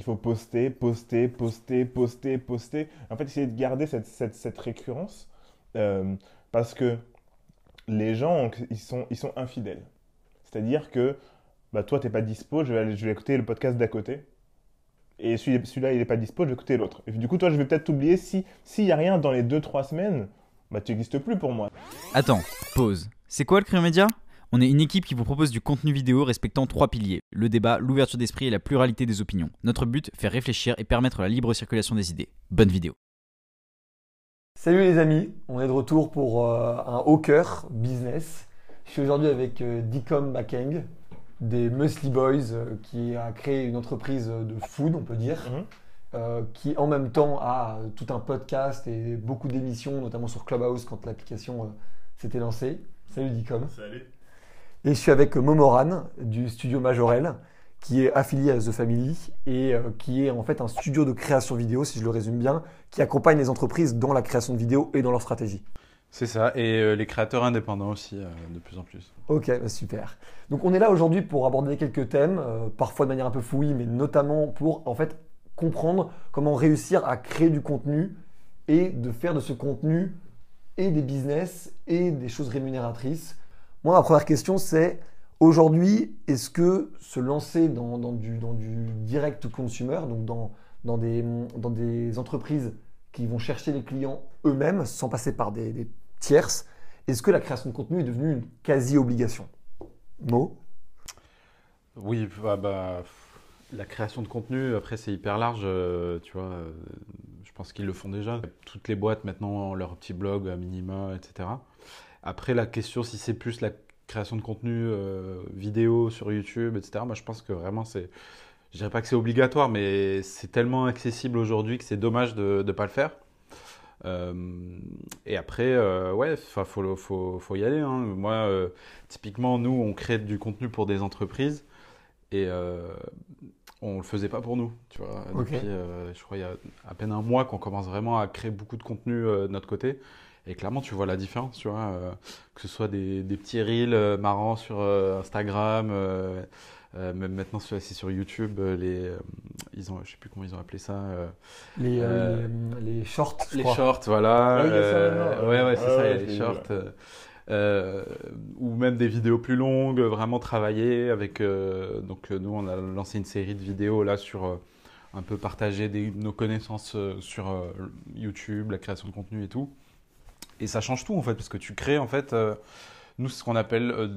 il faut poster, poster, poster, poster, poster. En fait, essayer de garder cette, récurrence euh, parce que les gens, ils sont, infidèles. C'est-à-dire que bah, toi, tu n'es pas dispo, je vais, écouter le podcast d'à côté. Et celui-là, il n'est pas dispo, je vais écouter l'autre. Et du coup, toi, je vais peut-être t'oublier. S'il n'y a rien dans les 2-3 semaines, bah, tu n'existes plus pour moi. Attends, pause. C'est quoi le Créo Média on est une équipe qui vous propose du contenu vidéo respectant trois piliers le débat, l'ouverture d'esprit et la pluralité des opinions. Notre but, faire réfléchir et permettre la libre circulation des idées. Bonne vidéo. Salut les amis, on est de retour pour euh, un cœur business. Je suis aujourd'hui avec euh, Dicom Bakeng des Musly Boys euh, qui a créé une entreprise de food, on peut dire. Mhm. qui en même temps a tout un podcast et beaucoup d'émissions, notamment sur Clubhouse quand l'application s'était lancée. Salut Dicom. Salut. Et je suis avec Momoran du studio Majorel, qui est affilié à The Family et euh, qui est en fait un studio de création vidéo, si je le résume bien, qui accompagne les entreprises dans la création de vidéos et dans leur stratégie. C'est ça, et euh, les créateurs indépendants aussi, euh, de plus en plus. Ok, bah, super. Donc on est là aujourd'hui pour aborder quelques thèmes, parfois de manière un peu fouillie, mais notamment pour en fait comprendre comment réussir à créer du contenu et de faire de ce contenu et des business et des choses rémunératrices moi, ma première question, c'est aujourd'hui, est-ce que se lancer dans, du, direct consumer, donc dans, des, entreprises qui vont chercher les clients eux-mêmes sans passer par des, tierces, est-ce que la création de contenu est devenue une quasi-obligation? Mo? Oui, bah, bah, la création de contenu, après, c'est hyper large. Euh, tu vois, euh, je pense qu'ils le font déjà. Toutes les boîtes maintenant ont leur petit blog à minima, etc. Après, la question, si c'est plus la création de contenu euh, vidéo sur YouTube, etc., moi je pense que vraiment c'est. Je dirais pas que c'est obligatoire, mais c'est tellement accessible aujourd'hui que c'est dommage de ne pas le faire. Euh, et après, euh, ouais, il faut, faut, faut, y aller. Hein. Moi, typiquement, nous, on crée du contenu pour des entreprises et on le faisait pas pour nous. Tu vois, depuis, je crois, il y a à peine un mois qu'on commence vraiment à créer beaucoup de contenu de notre côté. Et clairement, tu vois la différence, tu vois, euh, que ce soit des, petits reels euh, marrants sur euh, Instagram, même maintenant c'est sur YouTube, les, ils ont, je sais plus comment ils ont appelé ça. les, les, shorts. Les shorts, voilà. ouais, ouais, c'est ça, les shorts. ou même des vidéos plus longues, vraiment travaillées avec. donc nous, on a lancé une série de vidéos là sur un peu partager nos connaissances sur YouTube, la création de contenu et tout. Et ça change tout en fait, parce que tu crées en fait, euh, nous, ce qu'on appelle euh,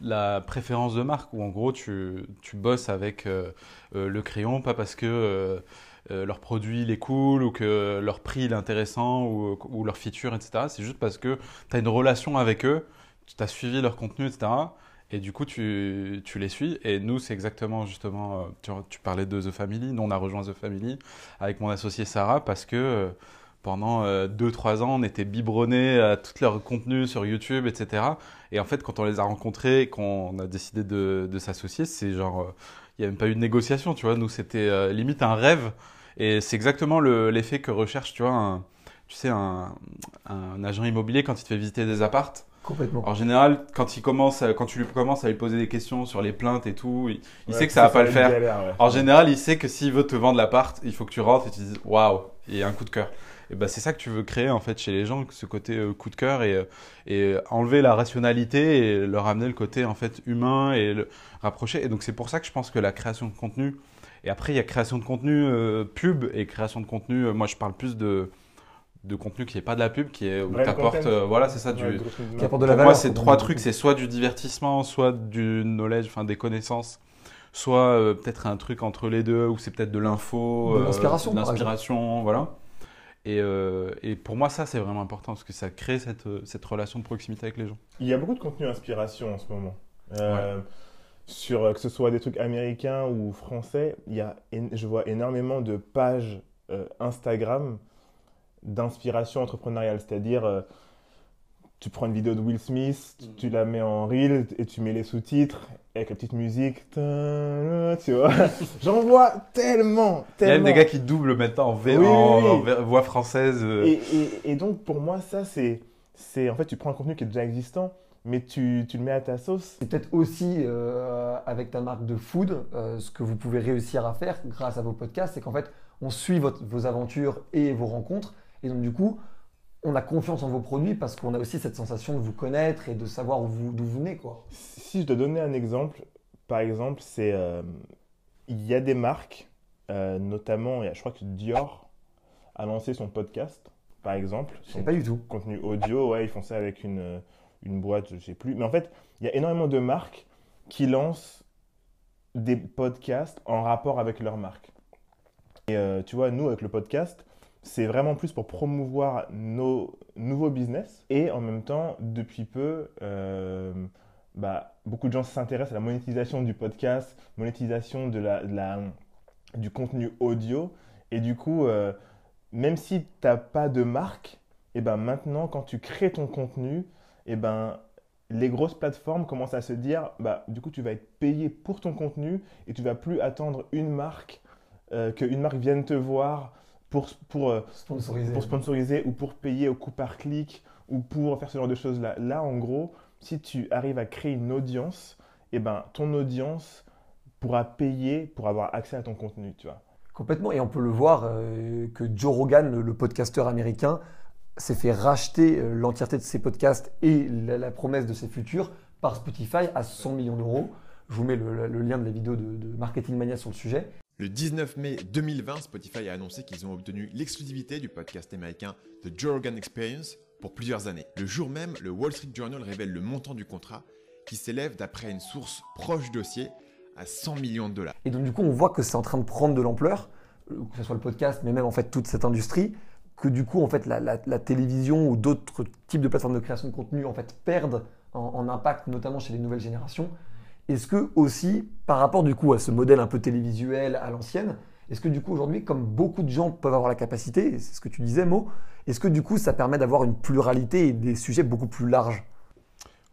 la préférence de marque, où en gros, tu, tu bosses avec euh, le crayon, pas parce que leur produit il est cool ou que leur prix est intéressant ou, ou leur feature, etc. C'est juste parce que tu as une relation avec eux, tu as suivi leur contenu, etc. Et du coup, tu, tu, les suis. Et nous, c'est exactement justement, tu, parlais de The Family. Nous, on a rejoint The Family avec mon associé Sarah parce que pendant 2-3 euh, ans, on était biberonnés à tout leur contenu sur YouTube, etc. Et en fait, quand on les a rencontrés, qu'on a décidé de, s'associer, c'est genre, euh, il n'y a même pas eu de négociation, tu vois. Nous, c'était euh, limite un rêve. Et c'est exactement l'effet que recherche, tu vois, un, tu sais, un, agent immobilier quand il te fait visiter des appartes. Complètement. En général, quand il commence, quand tu lui commences à lui poser des questions sur les plaintes et tout, il, sait que ça va pas le faire. En général, il sait que s'il veut te vendre l'appart, il faut que tu rentres et tu dises waouh, il y a un coup de cœur et bah, c'est ça que tu veux créer en fait chez les gens, ce côté euh, coup de cœur et, euh, et enlever la rationalité et leur amener le côté en fait humain et le rapprocher. Et donc c'est pour ça que je pense que la création de contenu et après il y a création de contenu euh, pub et création de contenu. moi je parle plus de de contenu qui n'est pas de la pub, qui est où voilà, c'est ça, du, qui apporte de la valeur. Moi, c'est trois trucs, c'est soit du divertissement, soit du knowledge, enfin des connaissances, soit peut-être un truc entre les deux, ou c'est peut-être de l'info, de l'inspiration, l'inspiration, voilà. Euh, et, pour moi, ça, c'est vraiment important parce que ça crée cette, euh, cette, relation de proximité avec les gens. Il y a beaucoup de contenu inspiration en ce moment. Euh, sur que ce soit des trucs américains ou français, il y a, je vois énormément de pages Instagram d'inspiration entrepreneuriale. C'est-à-dire, tu prends une vidéo de Will Smith, tu, la mets en reel et tu mets les sous-titres avec la petite musique. Tu vois J'en vois tellement, tellement. Il y a même des gars qui doublent maintenant en, voix française. Et, et, donc, pour moi, ça, c'est. En fait, tu prends un contenu qui est déjà existant, mais tu, tu le mets à ta sauce. C'est peut-être aussi euh, avec ta marque de food, euh, ce que vous pouvez réussir à faire grâce à vos podcasts, c'est qu'en fait, on suit votre- vos aventures et vos rencontres. Et donc, du coup, on a confiance en vos produits parce qu'on a aussi cette sensation de vous connaître et de savoir où vous- d'où vous venez. Quoi. Si je dois donner un exemple, par exemple, c'est euh, il y a des marques, euh, notamment, je crois que Dior a lancé son podcast, par exemple, son pas du tout. contenu audio, ouais, ils font ça avec une, une boîte, je sais plus. Mais en fait, il y a énormément de marques qui lancent des podcasts en rapport avec leur marque. Et euh, tu vois, nous, avec le podcast, c'est vraiment plus pour promouvoir nos nouveaux business. Et en même temps, depuis peu, euh, bah, beaucoup de gens s'intéressent à la monétisation du podcast, monétisation de la, du contenu audio. Et du coup, euh, même si tu n'as pas de marque, et ben maintenant, quand tu crées ton contenu, et ben les grosses plateformes commencent à se dire, bah, du coup, tu vas être payé pour ton contenu et tu vas plus attendre une marque, euh, qu'une marque vienne te voir pour, pour, euh, Sponsorisé. pour sponsoriser ou pour payer au coup par clic ou pour faire ce genre de choses-là. Là, en gros, si tu arrives à créer une audience, et ben ton audience pourra payer pour avoir accès à ton contenu, tu vois. Complètement. Et on peut le voir euh, que Joe Rogan, le, le podcasteur américain, s'est fait racheter euh, l'entièreté de ses podcasts et la, la promesse de ses futurs par Spotify à 100 millions d'euros. Je vous mets le, le lien de la vidéo de, de Marketing Mania sur le sujet. Le 19 mai 2020, Spotify a annoncé qu'ils ont obtenu l'exclusivité du podcast américain The Joe Experience pour plusieurs années. Le jour même, le Wall Street Journal révèle le montant du contrat qui s'élève d'après une source proche du dossier à 100 millions de dollars. Et donc, du coup, on voit que c'est en train de prendre de l'ampleur, euh, que ce soit le podcast, mais même en fait toute cette industrie, que du coup, en fait, la, télévision ou d'autres types de plateformes de création de contenu, en fait, perdent en, en impact, notamment chez les nouvelles générations. Est-ce que aussi, par rapport du coup à ce modèle un peu télévisuel à l'ancienne, est-ce que du coup aujourd'hui, comme beaucoup de gens peuvent avoir la capacité, c'est ce que tu disais, Mo, est-ce que du coup ça permet d'avoir une pluralité et des sujets beaucoup plus larges?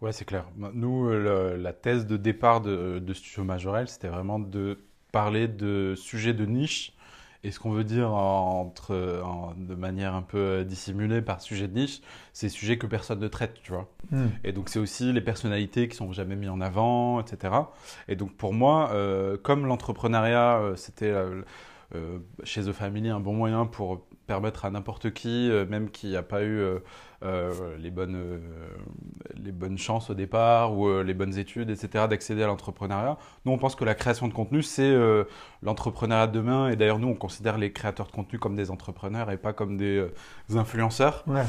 Ouais, c'est clair. Nous, euh, la thèse de départ de, de Studio Majorel, c'était vraiment de parler de sujets de niche. Et ce qu'on veut dire en- entre, en- de manière un peu euh, dissimulée par sujet de niche, c'est sujets que personne ne traite, tu vois. Et donc c'est aussi les personnalités qui sont jamais mises en avant, etc. Et donc pour moi, euh, comme l'entrepreneuriat, euh, c'était euh, chez The Family un bon moyen pour permettre à n'importe qui, euh, même qui n'a pas eu euh, euh, les, bonnes, euh, les bonnes chances au départ ou euh, les bonnes études, etc., d'accéder à l'entrepreneuriat. Nous, on pense que la création de contenu, c'est l'entrepreneuriat de demain. Et d'ailleurs, nous, on considère les créateurs de contenu comme des entrepreneurs et pas comme des influenceurs. Ouais.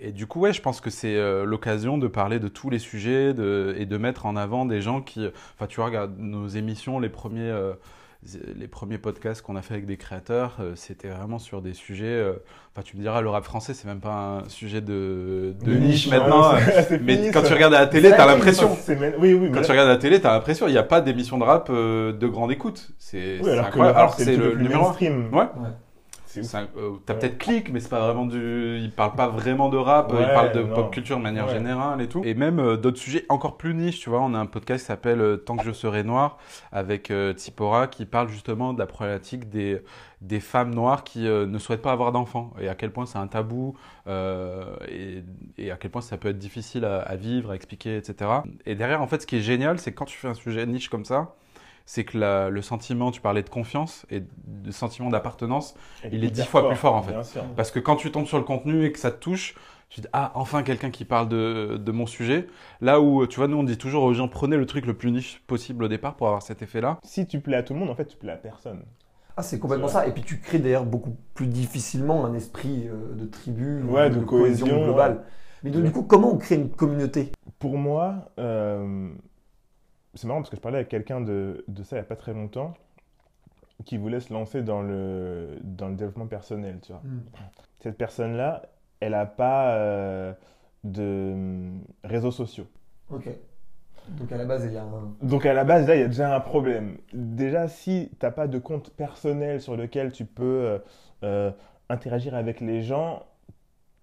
Et du coup, ouais, je pense que c'est l'occasion de parler de tous les sujets de, et de mettre en avant des gens qui. Enfin, tu vois, regarde nos émissions, les premiers, les premiers podcasts qu'on a fait avec des créateurs, euh, c'était vraiment sur des sujets. euh, Enfin, tu me diras, le rap français, c'est même pas un sujet de, de niche maintenant. C'est mais fini, quand ça. tu regardes à la télé, t'as l'impression. Oui, oui, mais Quand tu regardes la télé, t'as l'impression qu'il n'y a pas d'émission de rap euh, de grande écoute. C'est oui, alors que le incroyable. rap, Alors que c'est le, le numéro mainstream. Ouais. Un- euh, T'as Ouais. peut-être clic, mais c'est pas vraiment du. Il parle pas vraiment de rap, Ouais, il parle de non. pop culture de manière Ouais. générale et tout. Et même euh, d'autres sujets encore plus niches, tu vois. On a un podcast qui s'appelle euh, Tant que je serai noir avec euh, Tsipora qui parle justement de la problématique des, des femmes noires qui euh, ne souhaitent pas avoir d'enfants et à quel point c'est un tabou euh, et, et à quel point ça peut être difficile à, à vivre, à expliquer, etc. Et derrière, en fait, ce qui est génial, c'est quand tu fais un sujet niche comme ça, c'est que la- le sentiment, tu parlais de confiance et de sentiment d'appartenance, il est dix fois plus fort, en fait. Bien sûr. parce que quand tu tombes sur le contenu et que ça te touche, tu te dis ah enfin quelqu'un qui parle de, de mon sujet. Là où tu vois nous on dit toujours aux gens prenez le truc le plus niche possible au départ pour avoir cet effet là. Si tu plais à tout le monde, en fait, tu plais à personne. Ah, c'est complètement ça. Et puis tu crées d'ailleurs beaucoup plus difficilement un esprit euh, de tribu, Ouais, de cohésion, globale. Mais donc, Ouais. du coup, comment on crée une communauté? Pour moi, euh, c'est marrant parce que je parlais avec quelqu'un de, de ça il n'y a pas très longtemps qui voulait se lancer dans le, dans le développement personnel, tu vois. Cette personne-là, elle n'a pas euh, de réseaux sociaux. Ok. Donc à la base, il y a un. Donc à la base, là, il y a déjà un problème. Déjà, si tu n'as pas de compte personnel sur lequel tu peux euh, euh, interagir avec les gens,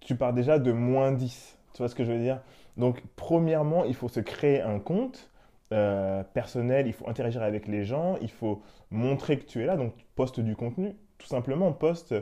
tu pars déjà de moins 10. Tu vois ce que je veux dire? Donc, premièrement, il faut se créer un compte euh, personnel, il faut interagir avec les gens, il faut montrer que tu es là, donc tu postes du contenu. tout simplement, poste.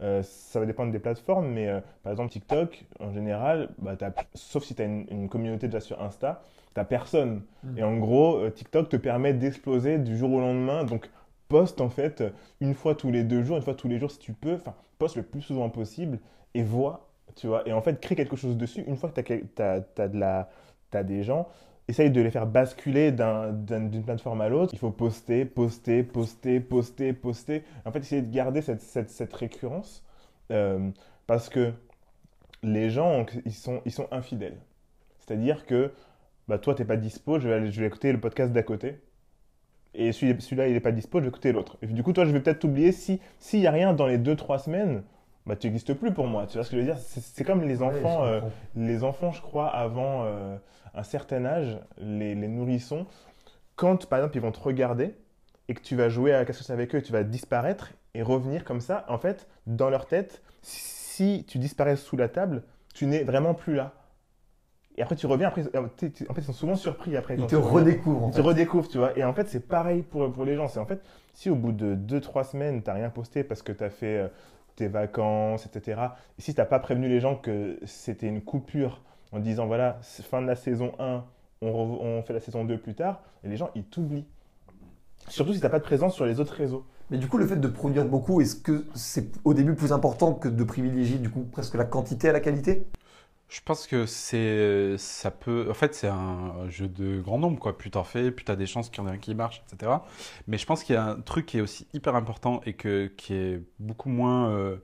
euh, ça va dépendre des plateformes, mais euh, par exemple TikTok, en général, bah, t'as- sauf si tu as une, une communauté déjà sur Insta, tu personne. Mm. Et en gros, euh, TikTok te permet d'exploser du jour au lendemain. Donc, poste en fait une fois tous les deux jours, une fois tous les jours si tu peux. Enfin, poste le plus souvent possible et vois, tu vois. Et en fait, crée quelque chose dessus. Une fois que tu as, de la, t'as des gens, essaye de les faire basculer d'un- d'un- d'une plateforme à l'autre. Il faut poster, poster, poster, poster, poster. En fait, essayer de garder cette, cette, cette récurrence euh, parce que les gens, ils sont, ils sont infidèles. C'est-à-dire que bah, toi, tu n'es pas dispo, je vais, je vais écouter le podcast d'à côté. Et celui- celui-là, il n'est pas dispo, je vais écouter l'autre. Du coup, toi, je vais peut-être t'oublier. Si- S'il n'y a rien dans les 2-3 semaines, bah, tu n'existes plus pour moi. Tu vois ce que je veux dire? C'est comme les enfants. je euh, les enfants, je crois, avant euh, un certain âge, les, les nourrissons, quand par exemple ils vont te regarder et que tu vas jouer à cache avec eux, tu vas disparaître et revenir comme ça, en fait, dans leur tête, si tu disparais sous la table, tu n'es vraiment plus là. Et après tu reviens, après, euh, en fait ils sont souvent surpris après. Ils te redécouvrent. En Ils te redécouvrent, tu vois. Et en fait, c'est pareil pour, pour les gens. C'est en fait, si au bout de 2-3 semaines, tu n'as rien posté parce que tu as fait tes vacances, etc. Et si tu n'as pas prévenu les gens que c'était une coupure en disant, voilà, fin de la saison 1, on, re- on fait la saison 2 plus tard, et les gens, ils t'oublient. Surtout si tu n'as pas de présence sur les autres réseaux. Mais du coup, le fait de produire beaucoup, est-ce que c'est au début plus important que de privilégier du coup presque la quantité à la qualité? Je pense que c'est, ça peut, en fait, c'est un jeu de grand nombre, quoi. Plus t'en fais, plus t'as des chances qu'il y en ait un qui marche, etc. Mais je pense qu'il y a un truc qui est aussi hyper important et que, qui est beaucoup moins euh,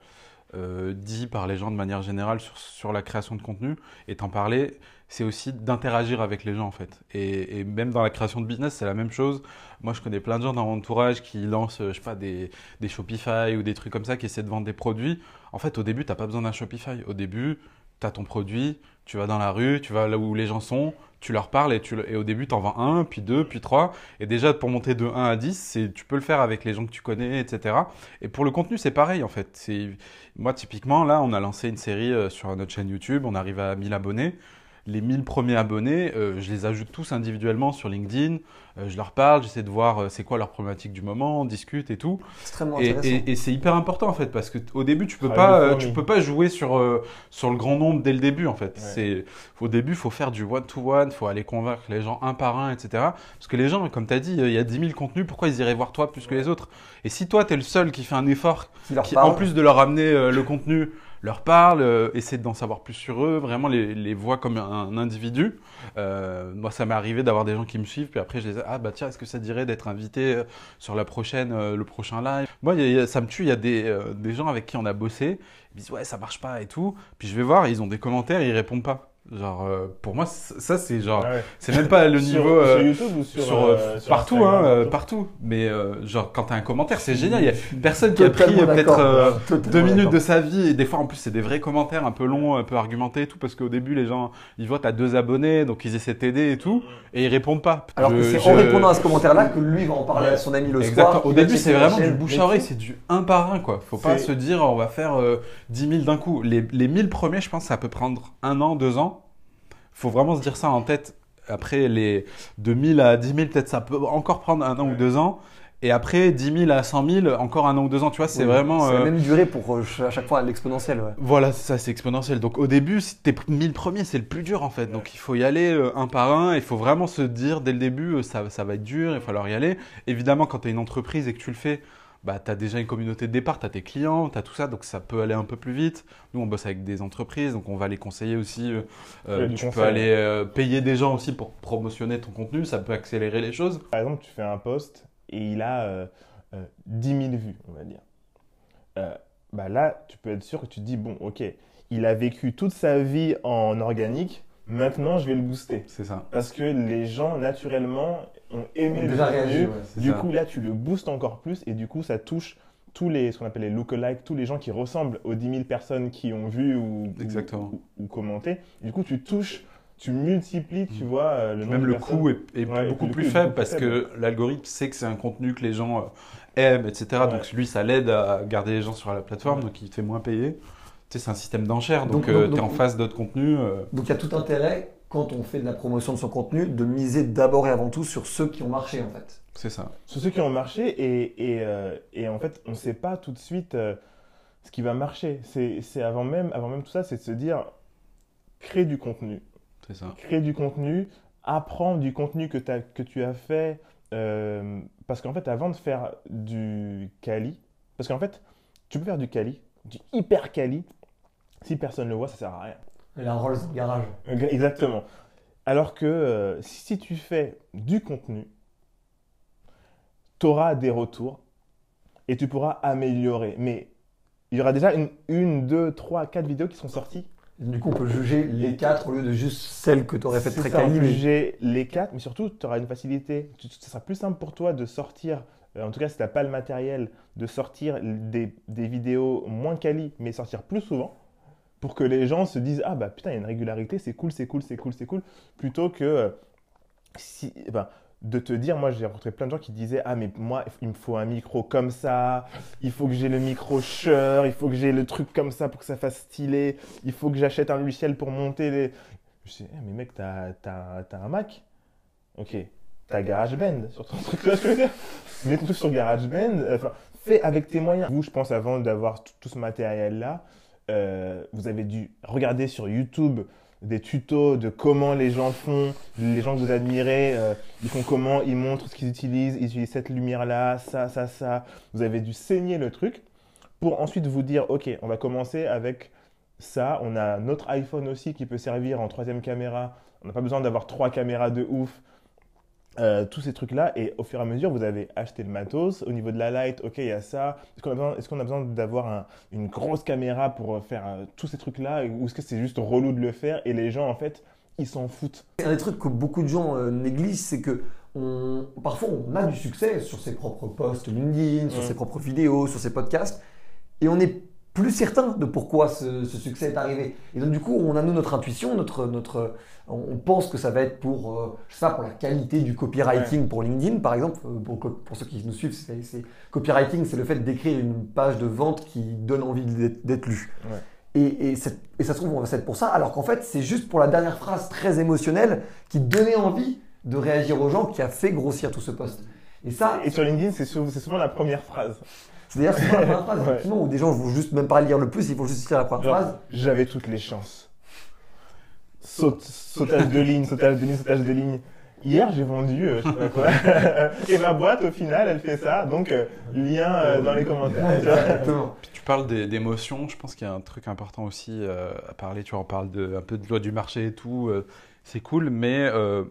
euh, dit par les gens de manière générale sur, sur la création de contenu. Et t'en parler, c'est aussi d'interagir avec les gens, en fait. Et, et même dans la création de business, c'est la même chose. Moi, je connais plein de gens dans mon entourage qui lancent, je sais pas, des, des Shopify ou des trucs comme ça, qui essaient de vendre des produits. En fait, au début, t'as pas besoin d'un Shopify. Au début, tu as ton produit, tu vas dans la rue, tu vas là où les gens sont, tu leur parles et, tu, et au début, tu en vends un, puis deux, puis trois. Et déjà, pour monter de 1 à 10, c'est- tu peux le faire avec les gens que tu connais, etc. Et pour le contenu, c'est pareil en fait. Moi, typiquement, là, on a lancé une série euh, sur notre chaîne YouTube, on arrive à 1000 abonnés. Les 1000 premiers abonnés, euh, je les ajoute tous individuellement sur LinkedIn. Euh, je leur parle, j'essaie de voir euh, c'est quoi leur problématique du moment, on discute et tout. Extrêmement Et, intéressant. et- et c'est hyper important en fait parce que au début tu peux Travail pas euh, peux pas jouer sur euh, sur le grand nombre dès le début en fait. Ouais. C'est au début faut faire du one to one, faut aller convaincre les gens un par un etc. Parce que les gens comme tu as dit il y a 10 000 contenus pourquoi ils iraient voir toi plus que les autres? Et si toi tu es le seul qui fait un effort Qui leur qui parle. en plus de leur amener euh, le contenu leur parle, euh, essaie d'en savoir plus sur eux, vraiment les, les voit comme un, individu. Euh, moi, ça m'est arrivé d'avoir des gens qui me suivent, puis après, je les ai, ah bah tiens, est-ce que ça dirait d'être invité euh, sur la prochaine, euh, le prochain live? Moi, y a- y a- ça me tue, il y a des, euh, des gens avec qui on a bossé, ils disent ouais, ça marche pas et tout. Puis je vais voir, ils ont des commentaires ils répondent pas. Genre, euh, pour moi, ça, c'est genre, Ah ouais. c'est même pas le Sur- niveau. euh, sur YouTube ou sur, sur, euh, euh, sur partout, Instagram, hein, euh, partout. Mais euh, genre, quand t'as un commentaire, c'est génial. Il y a personne qui a pris peut-être euh, deux minutes de sa vie. Et des fois, en plus, c'est des vrais commentaires un peu longs, un peu argumentés et tout. Parce qu'au début, les gens, ils voient, t'as deux abonnés, donc ils essaient de t'aider et tout. Et ils répondent pas. Alors que c'est je- en répondant à ce commentaire-là que lui va en parler Ouais. à son ami le Exactement. soir. Au début, c'est vraiment du bouche à oreille, c'est du un par un, quoi. Faut pas se dire, on va faire euh, 10 000 d'un coup. Les, les 1000 premiers, je pense, ça peut prendre un an, deux ans. Faut vraiment se dire ça en tête. Après, les de 1000 à 10 000, peut-être ça peut encore prendre un an ou deux ans. Et après, 10 000 à 100 000, encore un an ou deux ans. Tu vois, c'est Oui, vraiment. C'est la euh, même durée pour euh, à chaque fois à l'exponentielle. Ouais. Voilà, ça, c'est exponentiel. Donc au début, si tes 1000 premiers, c'est le plus dur en fait. Donc il faut y aller euh, un par un. Il faut vraiment se dire dès le début, euh, ça, ça va être dur, il va falloir y aller. Évidemment, quand tu es une entreprise et que tu le fais, bah, tu as déjà une communauté de départ, tu as tes clients, tu as tout ça, donc ça peut aller un peu plus vite. Nous, on bosse avec des entreprises, donc on va les conseiller aussi. euh, euh, tu peux aller euh, payer des gens aussi pour promotionner ton contenu, ça peut accélérer les choses. Par exemple, tu fais un post et il a euh, euh, 10 000 vues, on va dire. Bah là, tu peux être sûr que tu te dis, bon, ok, il a vécu toute sa vie en organique, maintenant je vais le booster. C'est ça. Parce que les gens, naturellement, ont aimé le contenu. ouais. Du ça. coup, là, tu le boostes encore plus et du coup, ça touche tous les, ce qu'on appelle les lookalikes, tous les gens qui ressemblent aux 10 000 personnes qui ont vu ou, Exactement. ou, ou commenté. Du coup, tu touches, tu multiplies, tu vois, euh, le nombre Même de le personnes. coût est, est Ouais, beaucoup plus coût faible beaucoup parce que l'algorithme sait que c'est un contenu que les gens euh, aiment, etc. Donc lui, ça l'aide à garder les gens sur la plateforme, donc il te fait moins payer. Tu sais, c'est un système d'enchères, donc, Donc- euh, donc- tu es en face d'autres contenus. euh, Donc il y a tout intérêt quand on fait de la promotion de son contenu, de miser d'abord et avant tout sur ceux qui ont marché en fait. C'est ça. Sur ceux qui ont marché et, et, euh, et en fait, on ne sait pas tout de suite euh, ce qui va marcher. C'est c'est avant même, avant même tout ça, c'est de se dire, crée du contenu. C'est ça. Crée du contenu, apprends du contenu que, t'as- que tu as fait. euh, parce qu'en fait, avant de faire du quali, parce qu'en fait, tu peux faire du quali, du hyper quali, si personne ne le voit, ça sert à rien. Et la Rolls garage. Exactement. Alors que euh, si tu fais du contenu, tu auras des retours et tu pourras améliorer. Mais il y aura déjà une, une, deux, trois, quatre vidéos qui sont sorties. Du coup, on peut juger les quatre au lieu de juste celles que tu aurais faites C'est très mais- juger les quatre, mais surtout, tu auras une facilité. Ce sera plus simple pour toi de sortir, euh, en tout cas si tu n'as pas le matériel, de sortir des, des vidéos moins quali, mais sortir plus souvent, pour que les gens se disent Ah bah putain, il y a une régularité, c'est cool, c'est cool, c'est cool, c'est cool, plutôt que euh, si, ben, de te dire, moi j'ai rencontré plein de gens qui disaient Ah, mais moi il me faut un micro comme ça, il faut que j'ai le micro Shure, il faut que j'ai le truc comme ça pour que ça fasse stylé, il faut que j'achète un logiciel pour monter les. Je dis, Eh, mais mec, t'as t'as- t'as un Mac? Ok. T'as GarageBand sur ton truc, que je veux dire? Mets truc sur GarageBand, euh, enfin, fais avec tes moyens. Vous, je pense, avant d'avoir tout, tout ce matériel-là, euh, vous avez dû regarder sur YouTube des tutos de comment les gens font, les gens que vous admirez, euh, ils font comment, ils montrent ce qu'ils utilisent, ils utilisent cette lumière-là, ça, ça, ça. Vous avez dû saigner le truc pour ensuite vous dire, ok, on va commencer avec ça. On a notre iPhone aussi qui peut servir en troisième caméra. On n'a pas besoin d'avoir trois caméras de ouf. Euh, tous ces trucs-là, et au fur et à mesure, vous avez acheté le matos. Au niveau de la light, ok, il y a ça. Est-ce qu'on a besoin, est-ce qu'on a besoin d'avoir un- une grosse caméra pour euh, faire euh, tous ces trucs-là Ou est-ce que c'est juste relou de le faire et les gens, en fait, ils s'en foutent? Un des trucs que beaucoup de gens euh, négligent, c'est que on, parfois on a du succès sur ses propres posts LinkedIn, sur Mm. ses propres vidéos, sur ses podcasts, et on n'est plus certain de pourquoi ce, ce succès est arrivé. Et donc du coup, on a nous notre intuition, notre, notre, on pense que ça va être pour, euh, je sais pas, pour la qualité du copywriting pour LinkedIn, par exemple. Euh, Pour, pour ceux qui nous suivent, c'est, c'est- copywriting, c'est le fait d'écrire une page de vente qui donne envie d'être, lue. Ouais. Et, et, ça se trouve, on va s'être pour ça, alors qu'en fait, c'est juste pour la dernière phrase très émotionnelle qui donnait envie de réagir aux gens qui a fait grossir tout ce post. Et ça, Et sur LinkedIn, c'est souvent la première phrase. C'est d'ailleurs souvent la première phrase, Ouais. effectivement, où des gens vont juste même pas lire le plus, ils vont juste lire la première Genre, phrase. J'avais toutes les chances. Saute- sautage de ligne, sautage de ligne, sautage de ligne. Hier, j'ai vendu, euh, je sais pas quoi. Et ma boîte, au final, elle fait ça. Donc, euh, lien euh, dans les commentaires. tu vois. Exactement. Puis tu parles des- d'émotions, je pense qu'il y a un truc important aussi euh, à parler, tu vois, on parle de, un peu de loi du marché et tout, euh, c'est cool, mais euh,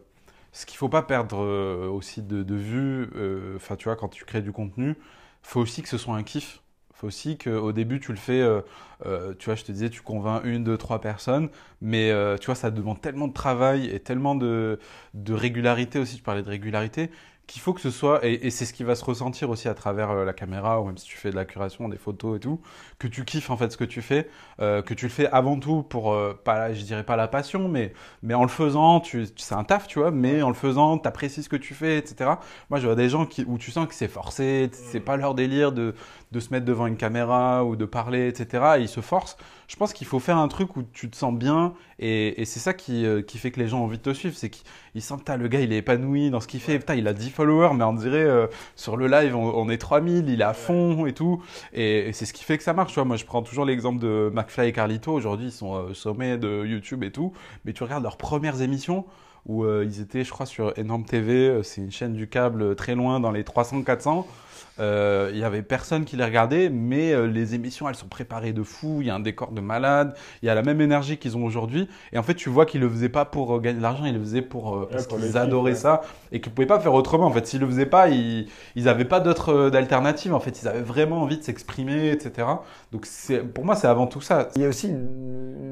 ce qu'il faut pas perdre euh, aussi de, de vue, euh, enfin tu vois, quand tu crées du contenu, faut aussi que ce soit un kiff. faut aussi qu'au début tu le fais, euh, euh, tu vois, je te disais, tu convaincs une, deux, trois personnes, mais euh, tu vois, ça demande tellement de travail et tellement de, de régularité aussi, tu parlais de régularité, qu'il faut que ce soit, et, et c'est ce qui va se ressentir aussi à travers euh, la caméra, ou même si tu fais de la curation, des photos et tout, que tu kiffes en fait ce que tu fais, euh, que tu le fais avant tout pour, euh, pas, je dirais pas la passion, mais, mais en le faisant, tu, tu- c'est un taf, tu vois, mais en le faisant, tu apprécies ce que tu fais, etc. Moi, je vois des gens qui, où tu sens que c'est forcé, c'est pas leur délire de, de se mettre devant une caméra ou de parler, etc. Et ils se forcent. Je pense qu'il faut faire un truc où tu te sens bien et, et c'est ça qui, euh, qui fait que les gens ont envie de te suivre. C'est qu'ils sentent, putain, le gars, il est épanoui dans ce qu'il fait. Putain, il a 10 followers, mais on dirait, euh, sur le live, on, on est 3000, il est à fond et tout. Et, et c'est ce qui fait que ça marche. Tu vois, moi, je prends toujours l'exemple de McFly et Carlito. Aujourd'hui, ils sont au sommet de YouTube et tout. Mais tu regardes leurs premières émissions où euh, ils étaient, je crois, sur Enorme TV. C'est une chaîne du câble très loin dans les 300-400. Euh, Il y avait personne qui les regardait, mais euh, les émissions, elles sont préparées de fou. Il y a un décor de malade. Il y a la même énergie qu'ils ont aujourd'hui. Et en fait, tu vois qu'ils le faisaient pas pour euh, gagner de l'argent. Ils le faisaient pour euh, parce qu'ils adoraient ouais. ça et qu'ils pouvaient pas faire autrement. En fait, s'ils le faisaient pas, ils ils avaient pas d'autre euh, d'alternative. En fait, ils avaient vraiment envie de s'exprimer, etc. Donc, c'est pour moi, c'est avant tout ça. Il y a aussi une,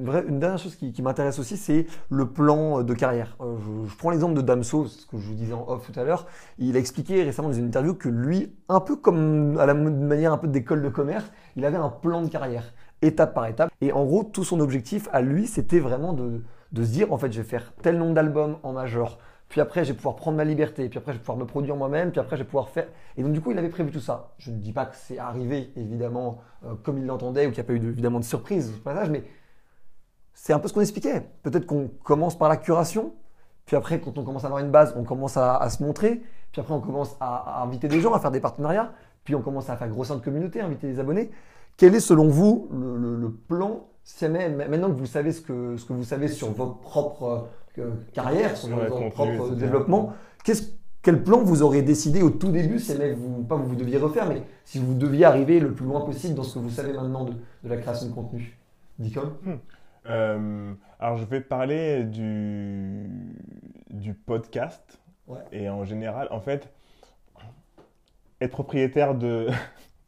une vraie- une dernière chose qui, qui m'intéresse aussi, c'est le plan de carrière. Euh, je, je prends l'exemple de Damso, ce que je vous disais en off tout à l'heure. Il a expliqué récemment dans une interview que lui, un peu comme à la manière un peu d'école de commerce, il avait un plan de carrière, étape par étape. Et en gros, tout son objectif à lui, c'était vraiment de, de se dire, en fait, je vais faire tel nombre d'albums en major. Puis après, je vais pouvoir prendre ma liberté. Puis après, je vais pouvoir me produire moi-même. Puis après, je vais pouvoir faire. Et donc, du coup, il avait prévu tout ça. Je ne dis pas que c'est arrivé, évidemment, euh, comme il l'entendait ou qu'il n'y a pas eu de- évidemment de surprise au passage, mais c'est un peu ce qu'on expliquait. Peut-être qu'on commence par la curation, puis après, quand on commence à avoir une base, on commence à se montrer, puis après, on commence à, à inviter des gens, à faire des partenariats, puis on commence à faire grossir notre communauté, inviter des abonnés. Quel est selon vous le, le- le plan maintenant que vous savez ce que, ce que vous savez sur votre propre euh, carrière, sur Ouais, votre contenu, propre développement, quel plan vous aurez décidé au tout début, si jamais vous, pas vous deviez refaire, mais si vous deviez arriver le plus loin possible dans ce que vous savez maintenant de, de la création de contenu. Dicom. Euh, alors, je vais parler du, du podcast. Et en général, en fait, être propriétaire de,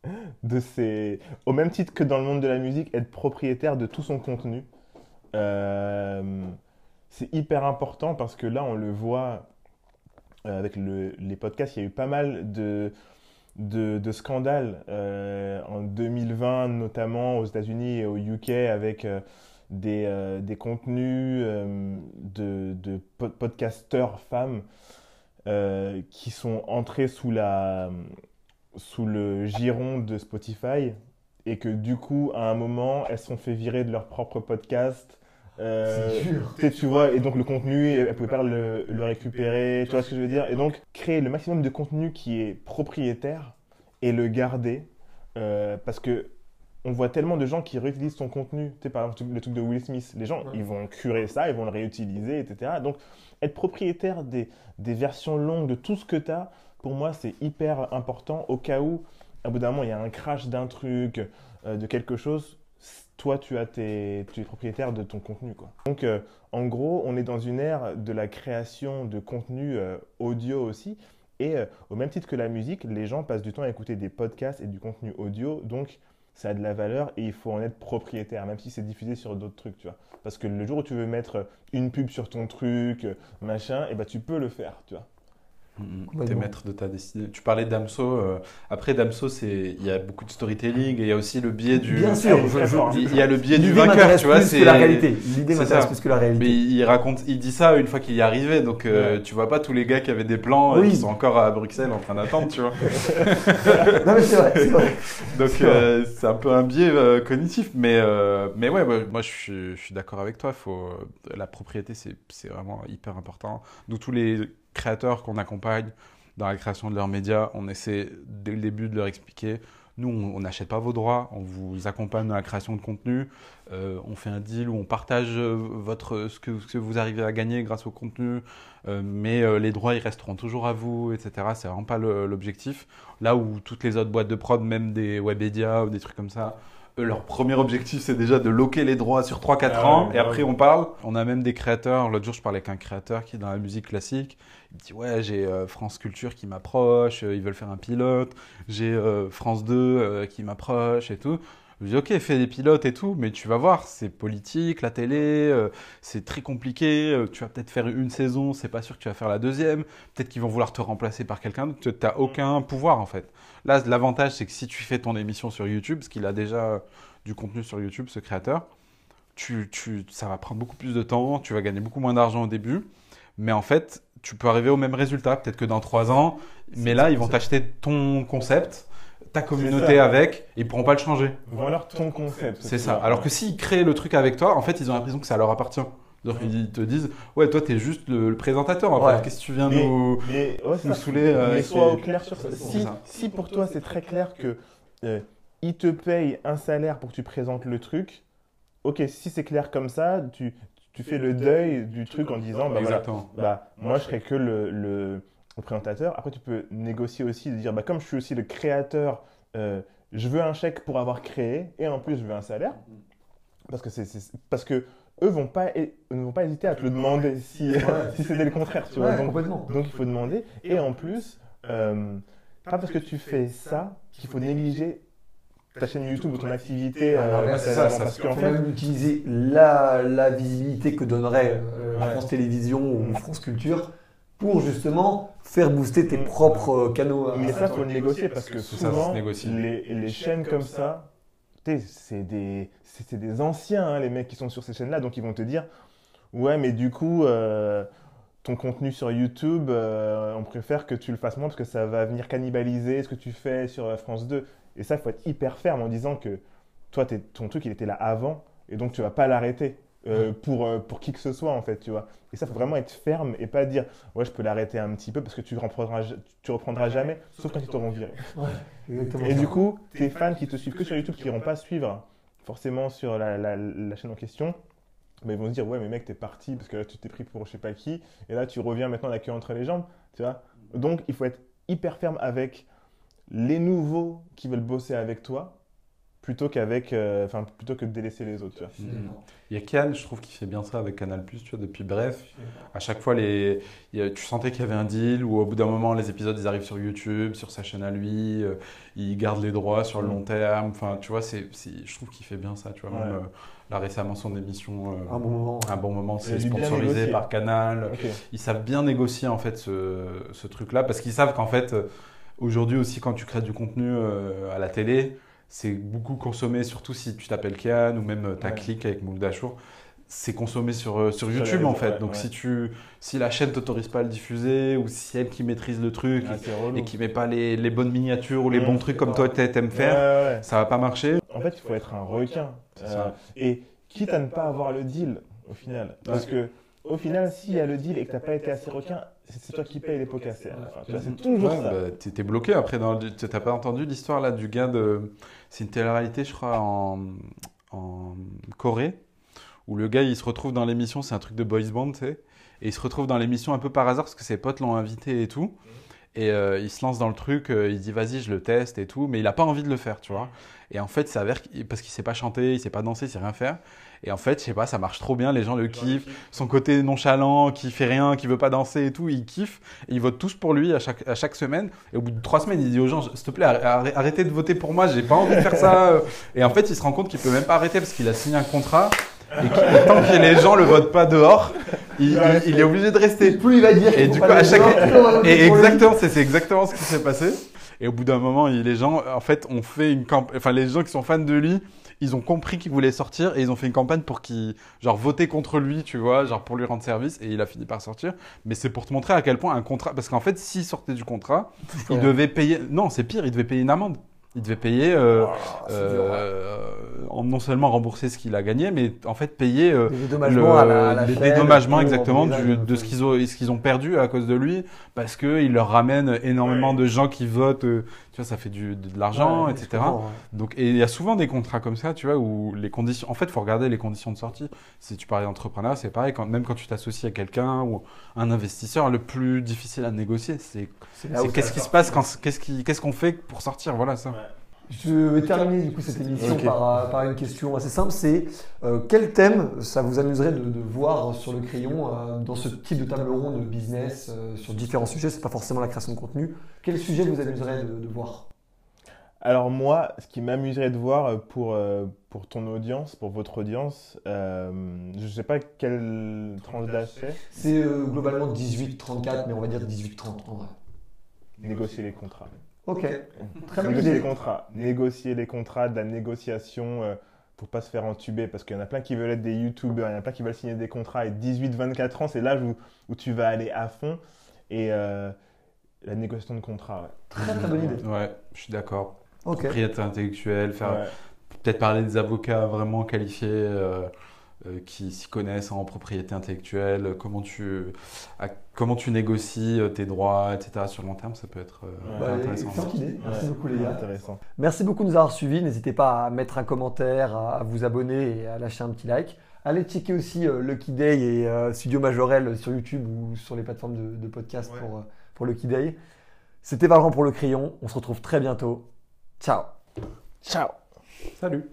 de ses. Au même titre que dans le monde de la musique, être propriétaire de tout son contenu. euh, c'est hyper important parce que là, on le voit euh, avec le- les podcasts, il y a eu pas mal de, de, scandales euh, en 2020, notamment aux États-Unis et au UK, avec des, des contenus de, de po- podcasteurs femmes euh, qui sont entrés sous, la, sous le giron de Spotify et que du coup, à un moment, elles sont fait virer de leur propre podcast. Euh, dur. tu vois, et donc le contenu, elle pouvait pas le, le récupérer, tu vois ce que je veux dire? Et donc, créer le maximum de contenu qui est propriétaire et le garder, euh, parce que on voit tellement de gens qui réutilisent son contenu. Tu sais, par exemple, le truc de Will Smith, les gens, Ouais. ils vont curer ça, ils vont le réutiliser, etc. Donc, être propriétaire des, des versions longues de tout ce que tu as, pour moi, c'est hyper important au cas où, à bout d'un moment, il y a un crash d'un truc, euh, de quelque chose, toi, tu, as tes, tu es propriétaire de ton contenu. Quoi. Donc, euh, en gros, on est dans une ère de la création de contenu euh, audio aussi. Et au même titre que la musique, les gens passent du temps à écouter des podcasts et du contenu audio. Donc, ça a de la valeur et il faut en être propriétaire, même si c'est diffusé sur d'autres trucs, tu vois. Parce que le jour où tu veux mettre une pub sur ton truc, machin, et ben tu peux le faire, tu vois. Mm, mm. T'es maître de ta destinée. Tu parlais d'Amso. euh, après, d'Amso, c'est il y a beaucoup de storytelling et il y a aussi le biais du. Bien sûr. Il y a le biais du vainqueur, tu vois. c'est la réalité. L'idée c'est m'intéresse ça. plus que la Mais réalité. il il raconte, il dit ça une fois qu'il y est arrivé, donc euh, Ouais. tu vois pas tous les gars qui avaient des plans euh, Oui. qui sont encore à Bruxelles en train d'attendre, tu vois. Non mais c'est vrai, c'est vrai. Donc C'est euh, c'est un peu un biais euh, cognitif, mais euh, mais ouais, moi je suis, je suis d'accord avec toi. Faut euh, la propriété, c'est c'est vraiment hyper important. Nous tous les créateurs qu'on accompagne dans la création de leurs médias, on essaie dès le début de leur expliquer. Nous, on n'achète pas vos droits, on vous accompagne dans la création de contenu. Euh, on fait un deal où on partage euh, votre, ce, que, vous arrivez à gagner grâce au contenu, euh, mais les droits, ils resteront toujours à vous, etc. C'est vraiment pas l'objectif. Là où toutes les autres boîtes de prod, même des Webedia ou des trucs comme ça, eux, leur premier objectif, c'est déjà de loquer les droits sur 3-4 Ah ans, ouais, et après ouais. on parle. On a même des créateurs, l'autre jour je parlais avec un créateur qui est dans la musique classique, il me dit ouais j'ai euh, France Culture qui m'approche, euh, ils veulent faire un pilote, j'ai euh, France 2 euh, qui m'approche et tout. Je lui dis ok fais des pilotes et tout, mais tu vas voir, c'est politique, la télé, euh, c'est très compliqué, euh, tu vas peut-être faire une saison, c'est pas sûr que tu vas faire la deuxième, peut-être qu'ils vont vouloir te remplacer par quelqu'un d'autre, tu n'as aucun pouvoir en fait. Là, l'avantage, c'est que si tu fais ton émission sur YouTube, parce qu'il a déjà du contenu sur YouTube, ce créateur, tu, tu, ça va prendre beaucoup plus de temps, tu vas gagner beaucoup moins d'argent au début, mais en fait, tu peux arriver au même résultat, peut-être que dans trois ans, mais là, ils vont t'acheter ton concept, ta communauté ça. avec, et ils pourront pas le changer. Vends-leur ton concept. C'est ça. Alors que s'ils créent le truc avec toi, en fait, ils ont l'impression que ça leur appartient. Donc, ils te disent, ouais, toi, t'es juste le, le présentateur, en Ouais. Qu'est-ce que tu viens Mais- nous. Mais, ouais, nous saouler, euh, Mais sois au clair sur ça. Si, si pour toi c'est très clair que euh, te paye un salaire pour que tu présentes le truc, ok, si c'est clair comme ça, tu, tu fais le deuil du truc en disant, bah, voilà, bah, moi je serais que le, le- le présentateur. Après, tu peux négocier aussi, de dire, bah, comme je suis aussi le créateur, euh, je veux un chèque pour avoir créé et en plus je veux un salaire. Parce que, c'est- parce que eux vont pas, ne vont pas hésiter à te le demander si, si c'était le contraire. Tu vois. Ouais, Donc, il faut demander. Et en plus, euh, pas parce que tu fais ça qu'il faut négliger ta chaîne YouTube ou ton activité. Ah, euh, ouais, c'est précédemment. ça, ça, parce qu'en fait, même utiliser la, la visibilité que donnerait euh, Ouais. France Télévisions ou France Culture pour justement faire booster tes Mm. propres canaux. mais ça, faut le négocier parce que ça, les, les chaînes comme ça, c'est des, des anciens, hein, les mecs qui sont sur ces chaînes-là, donc ils vont te dire Ouais, mais du coup, euh, ton contenu sur YouTube, euh, on préfère que tu le fasses moins parce que ça va venir cannibaliser ce que tu fais sur euh, France 2. Et ça, il faut être hyper ferme en disant que toi, ton truc, il était là avant et donc tu vas pas l'arrêter. Euh, pour, euh, pour qui que ce soit, en fait, tu vois. Et ça, faut vraiment être ferme et pas dire, ouais, je peux l'arrêter un petit peu parce que tu reprendras, tu reprendras jamais, sauf quand ils t'auront viré. Exactement. Et du coup, tes fans qui te suivent que sur YouTube, qui n'iront pas suivre forcément sur la, la- la chaîne en question, mais ils vont se dire, ouais, mais mec, t'es parti parce que là, tu t'es pris pour je sais pas qui, et là, tu reviens maintenant la queue entre les jambes, tu vois. Donc, il faut être hyper ferme avec les nouveaux qui veulent bosser avec toi, plutôt qu'avec, euh, enfin, plutôt que de délaisser les autres, tu vois. D'accord. Il y a Kian, je trouve qu'il fait bien ça avec Canal+, tu vois, depuis Bref. À chaque fois, les... a- tu sentais qu'il y avait un deal où au bout d'un moment, les épisodes, ils arrivent sur YouTube, sur sa chaîne à lui, euh, il garde les droits sur le long terme. Enfin, tu vois, c'est, je trouve qu'il fait bien ça, tu vois. Même, euh, là, récemment, son émission, euh, Un bon moment. un bon moment, c'est sponsorisé par Canal. Ils savent bien négocier, en fait, ce, ce truc-là, parce qu'ils savent qu'en fait, euh, aujourd'hui aussi, quand tu crées du contenu euh, à la télé, c'est beaucoup consommé, surtout si tu t'appelles Kian ou même euh, ta Ouais. clique avec Moule Dachour. C'est consommé sur, euh, sur YouTube en fait. ouais, Donc ouais. si, tu, si la chaîne t'autorise pas à le diffuser ou si elle qui maîtrise le truc Ah, et- et, qui met pas les, les bonnes miniatures ou les bons trucs comme toi t'a- t'aimes faire, ça va pas marcher. En fait, il faut être un requin. Euh, et quitte à ne pas avoir le deal, au final. Parce que, au final, s'il y a le deal et que t'as pas été assez requin, c'est toi qui payes les pots cassés. à la fin. Tu vois, c'est toujours Ouais, ça. bah, bloqué après. dans le- T'as pas entendu l'histoire là du gars de. C'est une télé-réalité, je crois, en, Corée, où le gars il se retrouve dans l'émission, c'est un truc de boys band, tu sais, et il se retrouve dans l'émission un peu par hasard parce que ses potes l'ont invité et tout. Et euh, il se lance dans le truc, euh, il dit vas-y, je le teste et tout, mais il a pas envie de le faire, tu vois. Et en fait, ça s'avère qu'il- parce qu'il sait pas chanter, il sait pas danser, il sait rien faire. Et en fait, je sais pas, ça marche trop bien, les gens le kiffent. Son côté nonchalant, qui fait rien, qui veut pas danser et tout, il kiffe. Et ils votent tous pour lui à chaque, à chaque semaine. Et au bout de trois semaines, il dit aux gens, s'il te plaît, arr- arrêtez de voter pour moi, j'ai pas envie de faire ça. Et en fait, il se rend compte qu'il peut même pas arrêter parce qu'il a signé un contrat. Et que- tant que les gens le votent pas dehors, il, il- il est obligé de rester. Plus il va dire Et du coup, à chaque- Et exactement, c'est exactement ce qui s'est passé. Et au bout d'un moment, les gens, en fait, ont fait une camp... enfin, les gens qui sont fans de lui, ils ont compris qu'il voulait sortir et ils ont fait une campagne pour qu'il, genre, voter contre lui, tu vois, genre pour lui rendre service. Et il a fini par sortir. Mais c'est pour te montrer à quel point un contrat, parce qu'en fait, s'il sortait du contrat, il devait payer. Non, c'est pire, il devait payer une amende. Il devait payer, euh, dur, ouais. euh, en non seulement rembourser ce qu'il a gagné, mais en fait payer euh, Des dédommagements à la, à la les chaîne, dédommagements pour- exactement du- de ce qu'ils ont, ce qu'ils ont perdu à cause de lui, parce qu'il leur ramène énormément de gens qui votent, euh, tu vois, ça fait du, de, de l'argent, Ouais, etc. ouais. Donc, et il y a souvent des contrats comme ça, tu vois, où les conditions, en fait, il faut regarder les conditions de sortie. Si tu parlais d'entrepreneuriat, c'est pareil, quand, même quand tu t'associes à quelqu'un ou un investisseur, le plus difficile à négocier, c'est qu'est-ce qui sort. se passe, quand, qu'est-ce qui- qu'est-ce qu'on fait pour sortir, voilà ça. Je vais terminer du coup cette émission par, euh, par une question assez simple. C'est euh, quel thème ça vous amuserait de, de voir sur le crayon euh, dans ce type de table ronde de business euh, sur différents sujets? C'est pas forcément la création de contenu. Quel sujet vous amuserait de, de voir Alors moi, ce qui m'amuserait de voir euh, pour, euh, pour ton audience, pour votre audience, euh, je sais pas quelle tranche d'âge c'est, C'est euh, globalement 18-34, mais on va dire 18-30 en vrai. négocier les contrats. Ok, très bonne Négocier les contrats. Négocier les contrats, de la négociation euh, pour pas se faire entuber parce qu'il y en a plein qui veulent être des youtubeurs, il y en a plein qui veulent signer des contrats et 18-24 ans, c'est l'âge où, où tu vas aller à fond. Et euh, la négociation de contrat, ouais. Très très bonne idée. Ouais, je suis d'accord. Ok. Propriété intellectuelle, faire Ouais. peut-être parler des avocats vraiment qualifiés euh, euh, qui s'y connaissent en propriété intellectuelle, comment tu, à- comment tu négocies euh, tes droits, etc. sur le long terme, ça peut être euh, Bah, intéressant. excellente idée. Merci Ouais. beaucoup les gars. Intéressant. Merci beaucoup de nous avoir suivis. N'hésitez pas à mettre un commentaire, à vous abonner et à lâcher un petit like. Allez checker aussi euh, Lucky Day et euh, Studio Majorel sur YouTube ou sur les plateformes de, de podcast pour, euh, pour Lucky Day. C'était Valorant pour le crayon. On se retrouve très bientôt. Ciao. Ciao Salut